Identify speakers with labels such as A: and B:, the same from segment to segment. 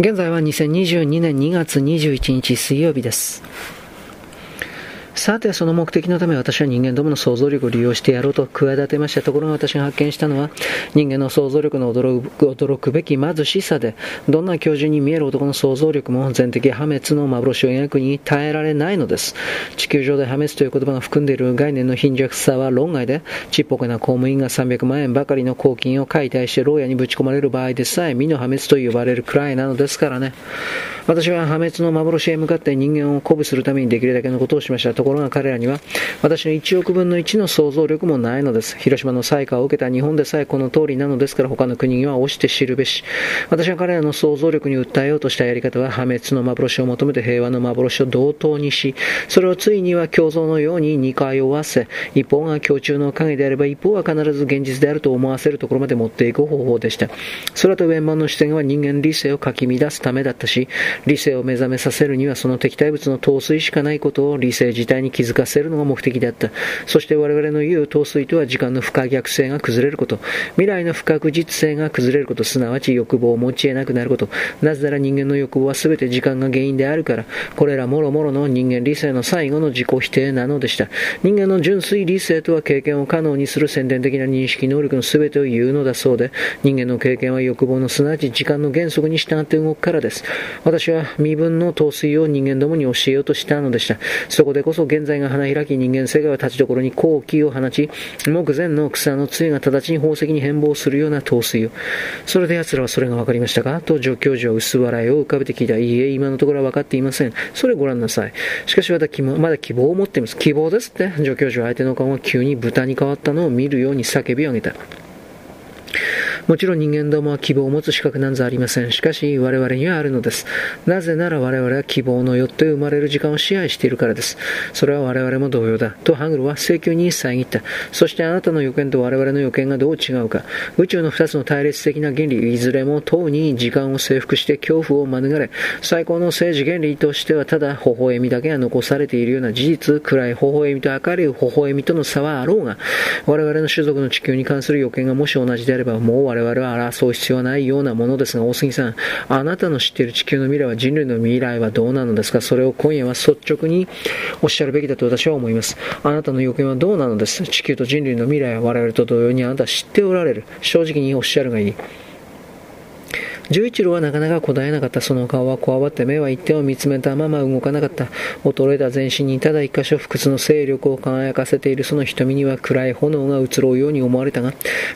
A: 現在は2022年2月21日水曜日です。さて、その目的のため私は人間どもの想像力を利用してやろうと企てましたところが私が発見したのは人間の想像力の驚く驚くべき貧しさでどんな教授に見える男の想像力も全的破滅の幻を描くに耐えられないのです地球上で破滅という言葉が含んでいる概念の貧弱さは論外でちっぽけな公務員が300万円ばかりの公金を解体して牢屋にぶち込まれる場合でさえ身の破滅と呼ばれるくらいなのですからね私は破滅の幻へ向かって人間を鼓舞するためにできるだけのことをしました。ところが彼らには私の1億分の1の想像力もないのです。広島の災禍を受けた日本でさえこの通りなのですから他の国には押して知るべし。私は彼らの想像力に訴えようとしたやり方は破滅の幻を求めて平和の幻を同等にし、それをついには共存のように2回追わせ、一方が共中の影であれば一方は必ず現実であると思わせるところまで持っていく方法でした。空と円満の視線は人間理性をかき乱すためだったし、理性を目覚めさせるにはその敵対物の陶酔しかないことを理性自体に気づかせるのが目的であった。そして我々の言う陶酔とは時間の不可逆性が崩れること、未来の不確実性が崩れること、すなわち欲望を持ち得なくなること。なぜなら人間の欲望は全て時間が原因であるから、これらもろもろの人間理性の最後の自己否定なのでした。人間の純粋理性とは経験を可能にする宣伝的な認識能力の全てを言うのだそうで、人間の経験は欲望のすなわち時間の原則に従って動くからです。私は身分の陶酔を人間どもに教えようとしたのでした。そこでこそ現在が花開き人間世界は立ちどころに好気を放ち、目前の草の杖が直ちに宝石に変貌するような陶酔を。それで奴らはそれが分かりましたかと助教授は薄笑いを浮かべて聞いた。いいえ、今のところは分かっていません。それご覧なさい。しかしまだまだ希望を持っています。希望ですって助教授は相手の顔が急に豚に変わったのを見るように叫び上げた。もちろん人間どもは希望を持つ資格なんざありません。しかし、我々にはあるのです。なぜなら我々は希望のよって生まれる時間を支配しているからです。それは我々も同様だ。とハングルは請求に遮った。そしてあなたの予見と我々の予見がどう違うか。宇宙の二つの対立的な原理、いずれもとうに時間を征服して恐怖を免れ、最高の政治原理としてはただ微笑みだけが残されているような事実、暗い微笑みと明るい微笑みとの差はあろうが、我々の種族の地球に関する予見がもし同じであれば、もう我々我々は争う必要はないようなものですが、大杉さん、あなたの知っている地球の未来は人類の未来はどうなのですか？それを今夜は率直におっしゃるべきだと私は思います。あなたの予見はどうなのです？地球と人類の未来は我々と同様にあなたは知っておられる。正直におっしゃるがいい。十一郎はなかなか答えなかった。その顔はこわばって目は一点を見つめたまま動かなかった。衰えた全身にただ一箇所不屈の勢力を輝かせているその瞳には暗い炎が移ろうように思われたが、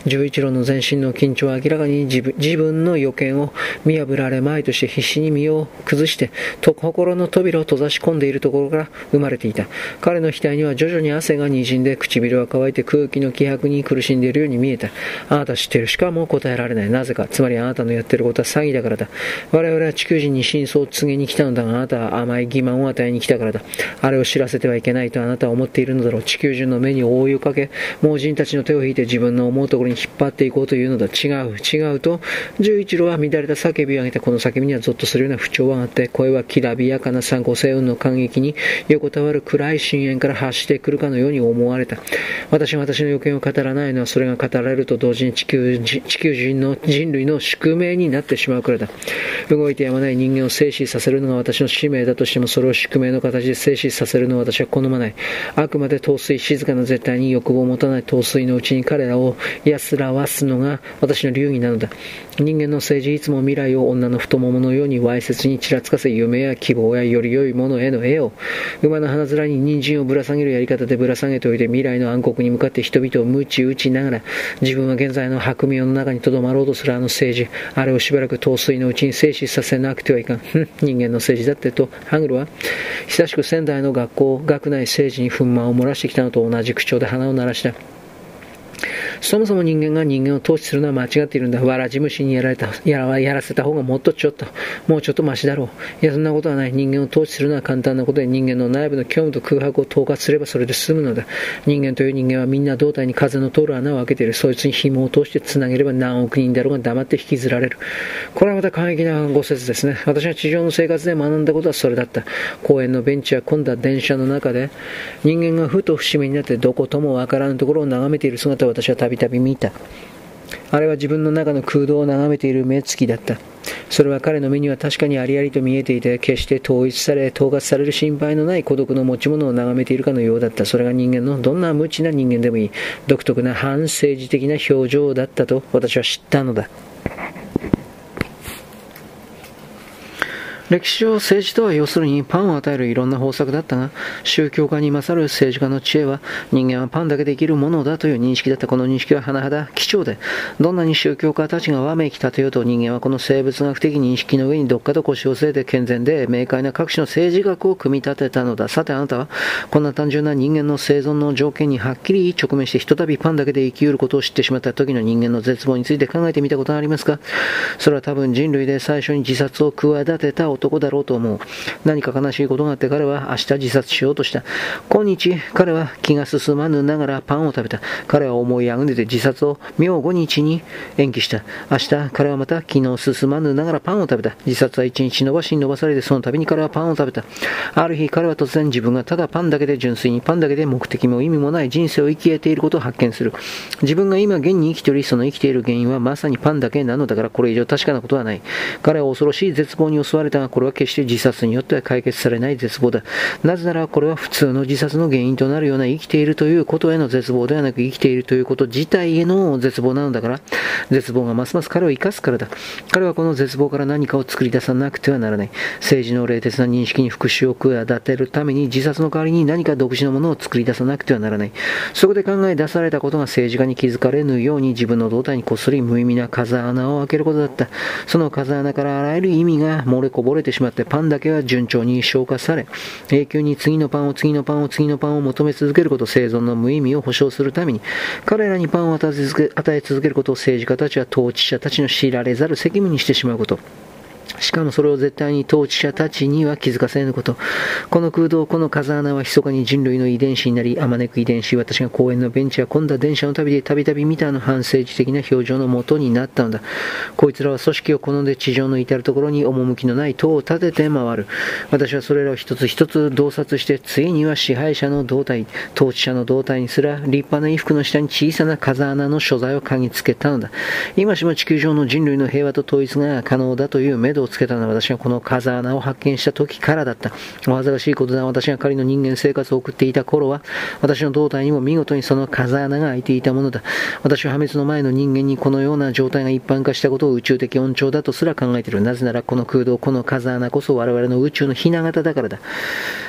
A: 十一郎の全身の緊張は明らかに自分自分の予見を見破られまいとして必死に身を崩して、と心の扉を閉ざし込んでいるところから生まれていた。彼の額には徐々に汗が滲んで唇は乾いて空気の気迫に苦しんでいるように見えた。あなた知ってる？しかも答えられない。なぜか。つまりあなたのやってることはは詐欺だからだ。我々は地球人に真相を告げに来たのだが、あなたは甘い欺瞞を与えに来たからだ。あれを知らせてはいけないとあなたは思っているのだろう。地球人の目に覆いをかけ、盲人たちの手を引いて自分の思うところに引っ張っていこうというのだ。違う、違うと、十一郎は乱れた叫びを上げた。この叫びにはゾッとするような不調があって、声はきらびやかな三五星雲の感激に横たわる暗い深淵から発してくるかのように思われた。私が私の予見を語らないのは、それが語られると同時に地球地球人の人類の宿命になったてしまうからいだ。動いてやまない人間を静止させるのが私の使命だとしても、それを宿命の形で静止させるのは私は好まない。あくまで陶酔、静かな絶対に欲望を持たない陶酔のうちに彼らを安らわすのが私の流儀なのだ。人間の政治いつも未来を女の太もものようにわいせつにちらつかせ、夢や希望やより良いものへの絵を、馬の鼻面に人参をぶら下げるやり方でぶら下げておいて、未来の暗黒に向かって人々を鞭打ちながら、自分は現在の白明の中に留まろうとするあの政治、あれをしばらく陶酔のうちに静止させなくてはいかん。人間の政治だってと、ハングルは、久しく仙台の学校、学内政治に憤懣を漏らしてきたのと同じ口調で鼻を鳴らした。そもそも人間が人間を統治するのは間違っているんだ。わらじ虫にやられた、やらやらせた方がもっとちょっと、もうちょっとマシだろう。いや、そんなことはない。人間を統治するのは簡単なことで、人間の内部の虚無と空白を統括すればそれで済むのだ。人間という人間はみんな胴体に風の通る穴を開けている。そいつに紐を通して繋げれば何億人だろうが黙って引きずられる。これはまた過激なご説ですね。私は地上の生活で学んだことはそれだった。公園のベンチや混んだ電車の中で、人間がふと節目になってどこともわからぬところを眺めている姿を私はたびたび見た。あれは自分の中の空洞を眺めている目つきだった。それは彼の目には確かにありありと見えていて、決して統一され、統括される心配のない孤独の持ち物を眺めているかのようだった。それが人間のどんな無知な人間でもいい、独特な反政治的な表情だったと私は知ったのだ。歴史上政治とは要するにパンを与えるいろんな方策だったが、宗教家に勝る政治家の知恵は人間はパンだけで生きるものだという認識だったこの認識は甚だ貴重で、どんなに宗教家たちがわめき立てようと人間はこの生物学的認識の上にどっかと腰を据えて健全で明快な各種の政治学を組み立てたのだ。さてあなたはこんな単純な人間の生存の条件にはっきり直面してひとたびパンだけで生きうることを知ってしまった時の人間の絶望について考えてみたことはありますか？それは多分人類で最初に自殺を企てた男だろうと思う。何か悲しいことがあって彼は明日自殺しようとした。今日、彼は気が進まぬながらパンを食べた。彼は思いあぐねて自殺を明後日に延期した。明日、彼はまた気の進まぬながらパンを食べた。自殺は一日伸ばしに伸ばされてその度に彼はパンを食べた。ある日、彼は突然自分がただパンだけで純粋にパンだけで目的も意味もない人生を生きていることを発見する。自分が今現に生きており、その生きている原因はまさにパンだけなのだからこれ以上確かなことはない。彼は恐ろしい絶望に襲われたが、これは決して自殺によっては解決されない絶望だ。なぜならこれは普通の自殺の原因となるような生きているということへの絶望ではなく生きているということ自体への絶望なのだから、絶望がますます彼を生かすからだ。彼はこの絶望から何かを作り出さなくてはならない。政治の冷徹な認識に復讐を企てるために自殺の代わりに何か独自のものを作り出さなくてはならない。そこで考え出されたことが政治家に気づかれぬように自分の胴体にこっそり無意味な風穴を開けることだった。その風穴からあらゆる意味が漏れこぼれれてしまってパンだけは順調に消化され、永久に次のパンを次のパンを次のパンを求め続けること、生存の無意味を保証するために、彼らにパンを与え続けることを政治家たちは統治者たちの知られざる責務にしてしまうこと。しかもそれを絶対に統治者たちには気づかせぬこと。この空洞、この風穴は密かに人類の遺伝子になり、あまねく遺伝子、私が公園のベンチや混んだ電車の旅でたびたび見たあの反政治的な表情のもとになったのだ。こいつらは組織を好んで地上の至るところに趣のない塔を立てて回る。私はそれらを一つ一つ洞察して、ついには支配者の胴体、統治者の胴体にすら立派な衣服の下に小さな風穴の所在を嗅ぎつけたのだ。今しも地球上の人類の平和と統一が可能だという目処をつけたのは私がこの風穴を発見した時からだった。お恥ずかしいことだ。私が仮の人間生活を送っていた頃は、私の胴体にも見事にその風穴が開いていたものだ。私は破滅の前の人間にこのような状態が一般化したことを宇宙的恩寵だとすら考えている。なぜならこの空洞、この風穴こそ我々の宇宙のひな形だからだ。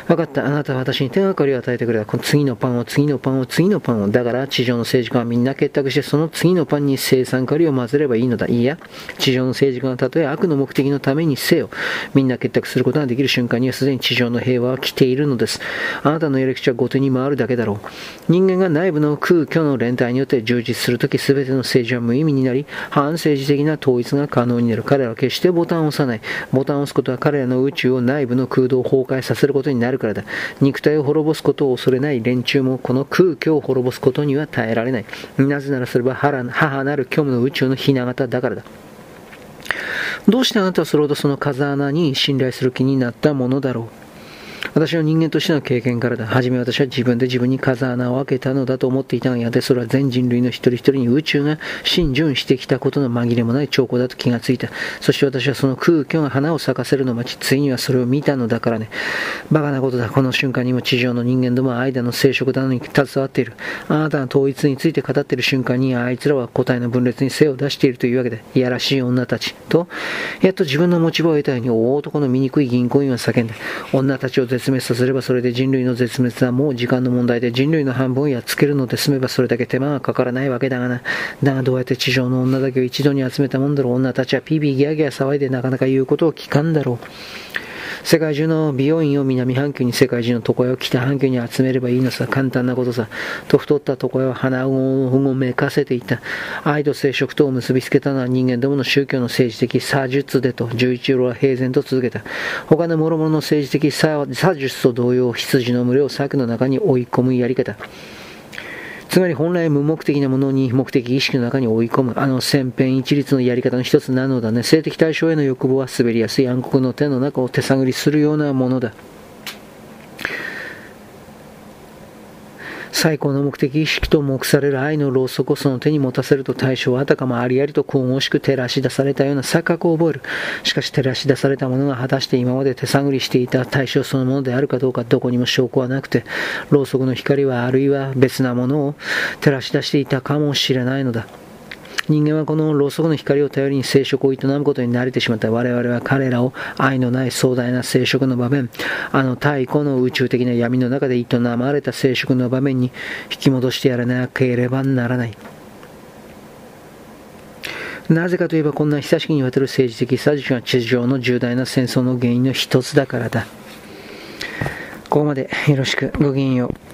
A: 分かった。あなたは私に手がかりを与えてくれた。この次のパンを、次のパンを、次のパンを。だから地上の政治家はみんな結託してその次のパンに生産カリを混ぜればいいのだ。いいや、地上の政治家がたとえ悪の目的のためにせよ。みんな結託することができる瞬間にはすでに地上の平和は来ているのです。あなたのやり口は後手に回るだけだろう。人間が内部の空虚の連帯によって充実するとき全ての政治は無意味になり、反政治的な統一が可能になる。彼らは決してボタンを押さない。ボタンを押すことは彼らの宇宙を内部の空洞を崩壊させることになるからだ。肉体を滅ぼすことを恐れない連中もこの空虚を滅ぼすことには耐えられない。なぜならそれは母なる虚無の宇宙の雛形だからだ。どうしてあなたはそれほどその風穴に信頼する気になったものだろう？私の人間としての経験からだ。はじめ私は自分で自分に風穴を開けたのだと思っていたがやで、それは全人類の一人一人に宇宙が浸潤してきたことの紛れもない兆候だと気がついた。そして私はその空虚が花を咲かせるのを待ち、ついにはそれを見たのだからね。バカなことだ。この瞬間にも地上の人間どもは間の生殖なのに携わっている。あなたが統一について語っている瞬間に、あいつらは個体の分裂に背を出しているというわけで、いやらしい女たち。と、やっと自分の持ち場を得たように、大男の醜い銀行員は叫んだ。女たちを絶滅させればそれで人類の絶滅はもう時間の問題で人類の半分をやっつけるので済めばそれだけ手間がかからないわけだがな。だがどうやって地上の女だけを一度に集めたもんだろう。女たちはピーピーギャーギャー騒いでなかなか言うことを聞かんだろう。世界中の美容院を南半球に世界中の床屋を北半球に集めればいいのさ。簡単なことさ。と太った床屋は鼻をごめかせていた。愛と生殖とを結びつけたのは人間どもの宗教の政治的差術でと、十一郎は平然と続けた。他の諸々の政治的差術と同様、羊の群れを柵の中に追い込むやり方。つまり本来無目的なものに目的意識の中に追い込む、あの千変一律のやり方の一つなのだね。性的対象への欲望は滑りやすい暗黒の手の中を手探りするようなものだ。最高の目的意識と目される愛のろうそくをその手に持たせると対象はあたかもありありと神々しく照らし出されたような錯覚を覚える。しかし照らし出されたものが果たして今まで手探りしていた対象そのものであるかどうかどこにも証拠はなくて、ろうそくの光はあるいは別なものを照らし出していたかもしれないのだ。人間はこのろうそくの光を頼りに生殖を営むことに慣れてしまった我々は彼らを愛のない壮大な生殖の場面、あの太古の宇宙的な闇の中で営まれた生殖の場面に引き戻してやらなければならない。なぜかといえばこんな久しきにわたる政治的殺人は地上の重大な戦争の原因の一つだからだ。ここまでよろしくごきげんよう。